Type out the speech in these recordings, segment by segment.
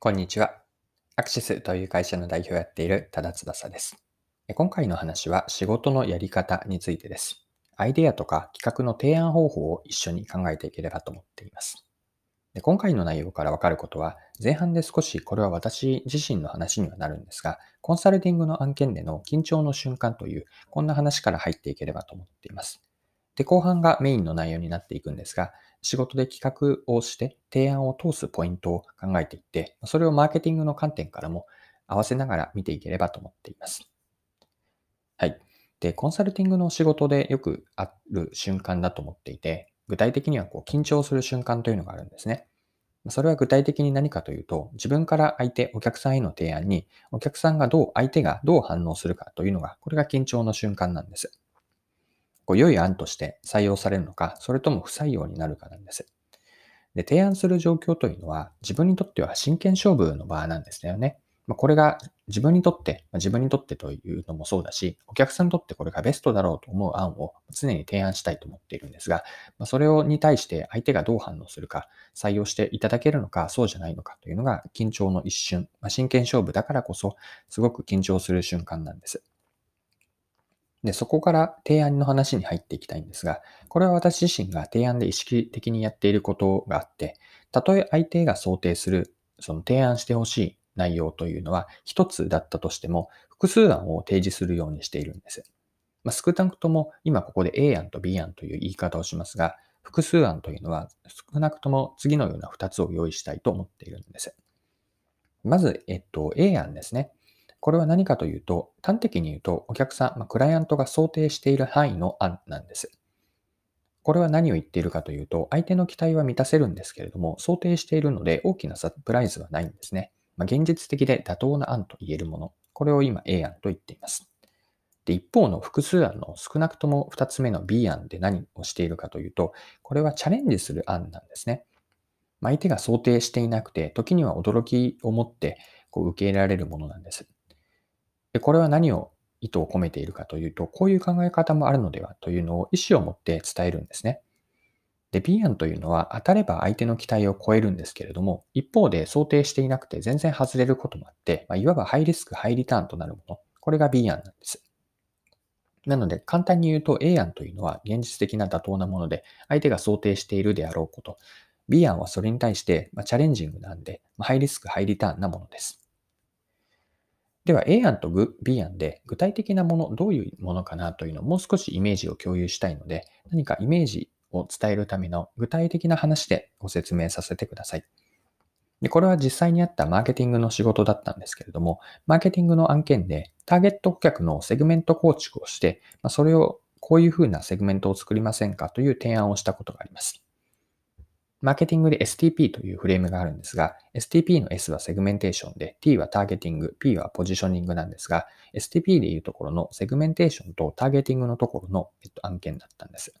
こんにちは。アクシスという会社の代表をやっている多田翼です。今回の話は仕事のやり方についてです。アイデアとか企画の提案方法を一緒に考えていければと思っています。で今回の内容からわかることは、前半で少しこれは私自身の話にはなるんですが、コンサルティングの案件での緊張の瞬間という、こんな話から入っていければと思っています。で、後半がメインの内容になっていくんですが、仕事で企画をして提案を通すポイントを考えていって、それをマーケティングの観点からも合わせながら見ていければと思っています。はい。で、コンサルティングの仕事でよくある瞬間だと思っていて、具体的にはこう緊張する瞬間というのがあるんですね。それは具体的に何かというと、自分から相手、お客さんへの提案に、お客さんがどう、相手がどう反応するかというのが、これが緊張の瞬間なんです。こう良い案として採用されるのか、それとも不採用になるかなんです。で、提案する状況というのは、自分にとっては真剣勝負の場なんですよね。ま、これが自分にとって、ま、自分にとってというのもそうだし、お客さんにとってこれがベストだろうと思う案を常に提案したいと思っているんですが、ま、それをに対して相手がどう反応するか、採用していただけるのか、そうじゃないのかというのが緊張の一瞬、ま、真剣勝負だからこそ、すごく緊張する瞬間なんです。で、そこから提案の話に入っていきたいんですが、これは私自身が提案で意識的にやっていることがあって、たとえ相手が想定する、その提案してほしい内容というのは一つだったとしても、複数案を提示するようにしているんです。まあ、少なくとも今ここで A 案と B 案という言い方をしますが、複数案というのは少なくとも次のような2つを用意したいと思っているんです。まず、えっと、A 案ですね。これは何かというと、端的に言うと、お客さん、まあ、クライアントが想定している範囲の案なんです。これは何を言っているかというと、相手の期待は満たせるんですけれども、想定しているので大きなサプライズはないんですね。まあ、現実的で妥当な案と言えるもの。これを今 A 案と言っています。で、一方の複数案の少なくとも2つ目の B 案で何をしているかというと、これはチャレンジする案なんですね。ま相手が想定していなくて、時には驚きを持ってこう受け入れられるものなんです。で、これは何を意図を込めているかというと、こういう考え方もあるのではというのを意思を持って伝えるんですね。で、B 案というのは当たれば相手の期待を超えるんですけれども、一方で想定していなくて全然外れることもあって、まあ、いわばハイリスク、ハイリターンとなるもの。これが B 案なんです。なので、簡単に言うと A 案というのは現実的な妥当なもので、相手が想定しているであろうこと。B 案はそれに対して、まチャレンジングなんで、まハイリスク、ハイリターンなものです。では A 案と B 案で具体的なもの、どういうものかなというのをもう少しイメージを共有したいので、何かイメージを伝えるための具体的な話でご説明させてください。で、これは実際にあったマーケティングの仕事だったんですけれども、マーケティングの案件でターゲット顧客のセグメント構築をして、まそれをこういうふうなセグメントを作りませんかという提案をしたことがあります。マーケティングで STP というフレームがあるんですが、STP の S はセグメンテーションで、T はターゲティング、P はポジショニングなんですが、STP でいうところのセグメンテーションとターゲティングのところの、えっと、案件だったんです。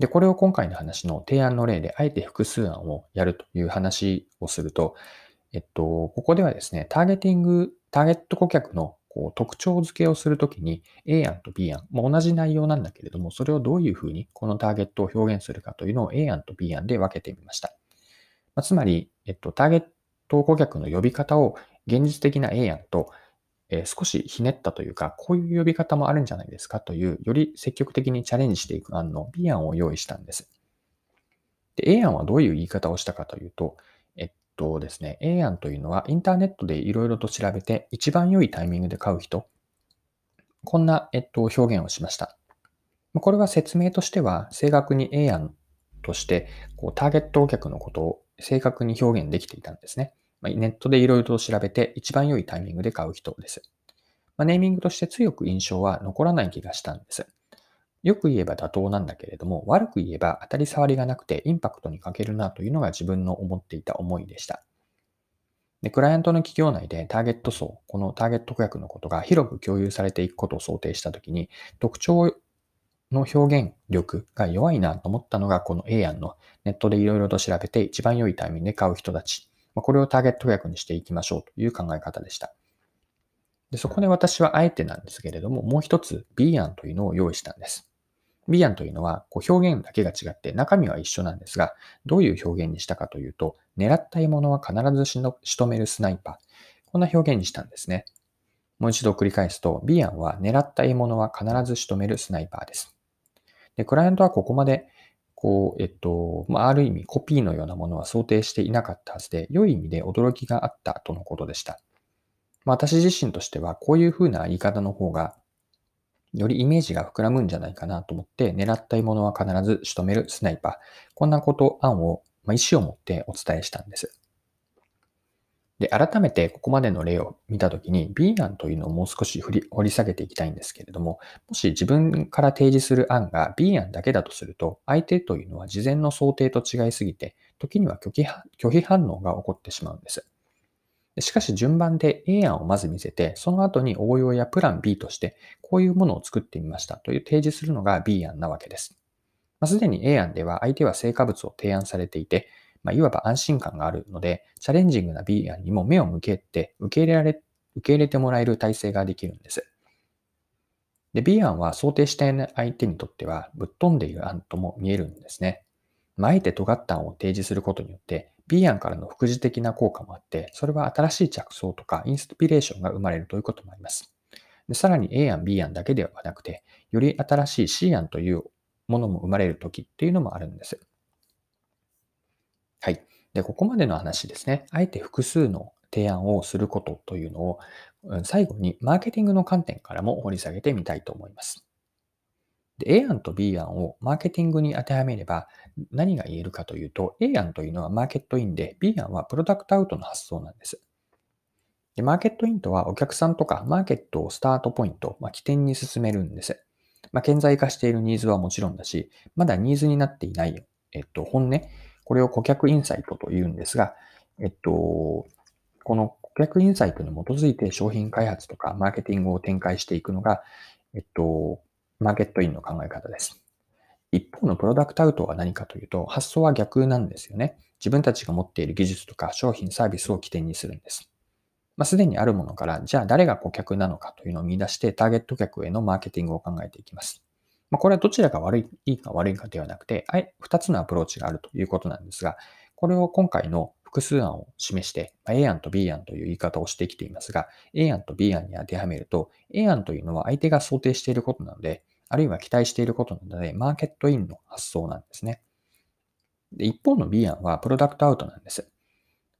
で、これを今回の話の提案の例で、あえて複数案をやるという話をすると、えっと、ここではですね、ターゲティング、ターゲット顧客のこう特徴付けをするときに A 案と B 案、まあ、同じ内容なんだけれども、それをどういうふうにこのターゲットを表現するかというのを A 案と B 案で分けてみました。まあ、つまり、えっと、ターゲット顧客の呼び方を現実的な A 案と、えー、少しひねったというか、こういう呼び方もあるんじゃないですかという、より積極的にチャレンジしていく案の B 案を用意したんです。で、A 案はどういう言い方をしたかというと、とですね、A 案というのはインターネットでいろいろと調べて一番良いタイミングで買う人、こんな、えっと、表現をしました。これは説明としては正確に A 案としてこうターゲット顧客のことを正確に表現できていたんですね。ネットでいろいろと調べて一番良いタイミングで買う人です。ネーミングとして強く印象は残らない気がしたんです。よく言えば妥当なんだけれども、悪く言えば当たり障りがなくてインパクトに欠けるなというのが自分の思っていた思いでした。で、クライアントの企業内でターゲット層、このターゲット顧客のことが広く共有されていくことを想定したときに、特徴の表現力が弱いなと思ったのがこの A 案のネットでいろいろと調べて一番良いタイミングで買う人たち。これをターゲット顧客にしていきましょうという考え方でした。でそこで私はあえてなんですけれども、もう一つ B 案というのを用意したんです。B 案というのはこう表現だけが違って中身は一緒なんですが、どういう表現にしたかというと、狙った獲物は必ずしの仕留めるスナイパー。こんな表現にしたんですね。もう一度繰り返すと、B 案は狙った獲物は必ず仕留めるスナイパーです。で、クライアントはここまで、こう、えっと、まあ、ある意味コピーのようなものは想定していなかったはずで、良い意味で驚きがあったとのことでした。まあ、私自身としては、こういう風な言い方の方が、よりイメージが膨らむんじゃないかなと思って、狙った獲物は必ず仕留めるスナイパー。こんなこと、案を、まあ、意思を持ってお伝えしたんです。で、改めてここまでの例を見たときに B 案というのをもう少し掘り掘り下げていきたいんですけれども、もし自分から提示する案が B 案だけだとすると、相手というのは事前の想定と違いすぎて、時には拒否反応が起こってしまうんです。しかし順番で A 案をまず見せて、その後に応用やプラン B として、こういうものを作ってみましたという提示するのが B 案なわけです。まあ、すでに A 案では相手は成果物を提案されていて、まあ、いわば安心感があるので、チャレンジングな B 案にも目を向けて、受け入れられ、受け入れてもらえる体制ができるんです。で、B 案は想定した相手にとってはぶっ飛んでいる案とも見えるんですね。まあ、あえて尖った案を提示することによって、B 案からの副次的な効果もあって、それは新しい着想とかインスピレーションが生まれるということもあります。でさらに A 案、B 案だけではなくて、より新しい C 案というものも生まれるときっていうのもあるんです。はい。で、ここまでの話ですね。あえて複数の提案をすることというのを、最後にマーケティングの観点からも掘り下げてみたいと思います。で A 案と B 案をマーケティングに当てはめれば何が言えるかというと、A 案というのはマーケットインで、B 案はプロダクトアウトの発想なんです。でマーケットインとはお客さんとかマーケットをスタートポイント、まあ、起点に進めるんです。まあ、顕在化しているニーズはもちろんだし、まだニーズになっていない、えっと、本音、これを顧客インサイトと言うんですが、えっと、この顧客インサイトに基づいて商品開発とかマーケティングを展開していくのが、えっと、マーケットインの考え方です。一方のプロダクトアウトは何かというと、発想は逆なんですよね。自分たちが持っている技術とか商品、サービスを起点にするんです。まあ、すでにあるものから、じゃあ誰が顧客なのかというのを見出して、ターゲット客へのマーケティングを考えていきます。まあ、これはどちらが悪い、いいか悪いかではなくて、二つのアプローチがあるということなんですが、これを今回の複数案を示してま、A 案と B 案という言い方をしてきていますが、A 案と B 案に当てはめると、A 案というのは相手が想定していることなので、あるいは期待していることなので、マーケットインの発想なんですね。で一方の B 案はプロダクトアウトなんです。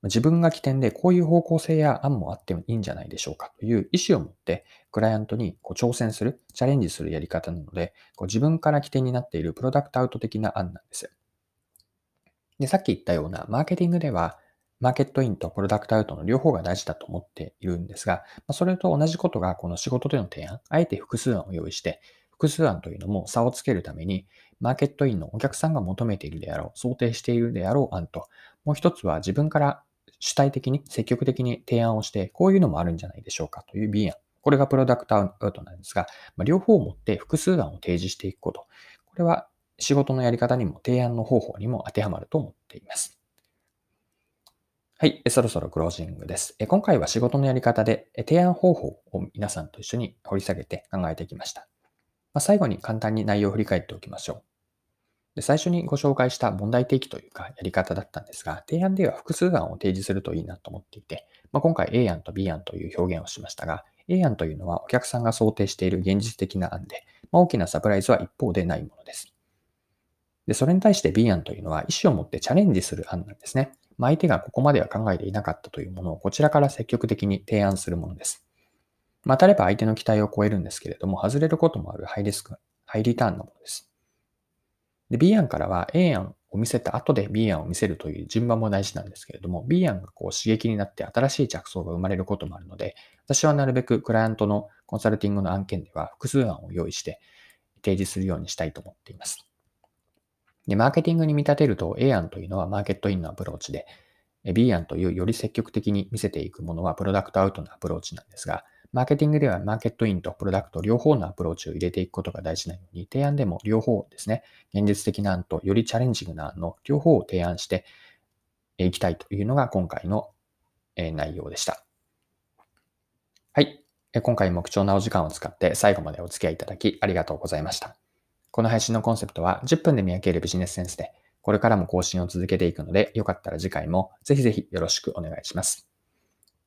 自分が起点でこういう方向性や案もあってもいいんじゃないでしょうかという意思を持ってクライアントにこう挑戦する、チャレンジするやり方なので、こう自分から起点になっているプロダクトアウト的な案なんです。で、さっき言ったようなマーケティングでは、マーケットインとプロダクトアウトの両方が大事だと思っているんですが、それと同じことがこの仕事での提案、あえて複数案を用意して、複数案というのも差をつけるために、マーケットインのお客さんが求めているであろう、想定しているであろう案と、もう一つは自分から主体的に積極的に提案をして、こういうのもあるんじゃないでしょうかという B 案。これがプロダクトアウトなんですが、まあ、両方を持って複数案を提示していくこと。これは仕事のやり方にも提案の方法にも当てはまると思っています。はい。そろそろクロージングです。今回は仕事のやり方で提案方法を皆さんと一緒に掘り下げて考えてきました。まあ、最後に簡単に内容を振り返っておきましょう。で最初にご紹介した問題提起というかやり方だったんですが、提案では複数案を提示するといいなと思っていて、まあ、今回 A 案と B 案という表現をしましたが、A 案というのはお客さんが想定している現実的な案で、まあ、大きなサプライズは一方でないものです。で、それに対して B 案というのは意思を持ってチャレンジする案なんですね。まあ、相手がここまでは考えていなかったというものをこちらから積極的に提案するものです。まあ、当たれば相手の期待を超えるんですけれども、外れることもあるハイリスク、ハイリターンのものです。で、B 案からは A 案を見せた後で B 案を見せるという順番も大事なんですけれども、B 案がこう刺激になって新しい着想が生まれることもあるので、私はなるべくクライアントのコンサルティングの案件では複数案を用意して提示するようにしたいと思っています。で、マーケティングに見立てると A 案というのはマーケットインのアプローチで、B 案というより積極的に見せていくものはプロダクトアウトのアプローチなんですが、マーケティングではマーケットインとプロダクト両方のアプローチを入れていくことが大事なように、提案でも両方ですね、現実的な案とよりチャレンジングな案の両方を提案していきたいというのが今回の内容でした。はい。今回も貴重なお時間を使って最後までお付き合いいただきありがとうございました。この配信のコンセプトは10分で見分けるビジネスセンスで、これからも更新を続けていくので、よかったら次回もぜひぜひよろしくお願いします。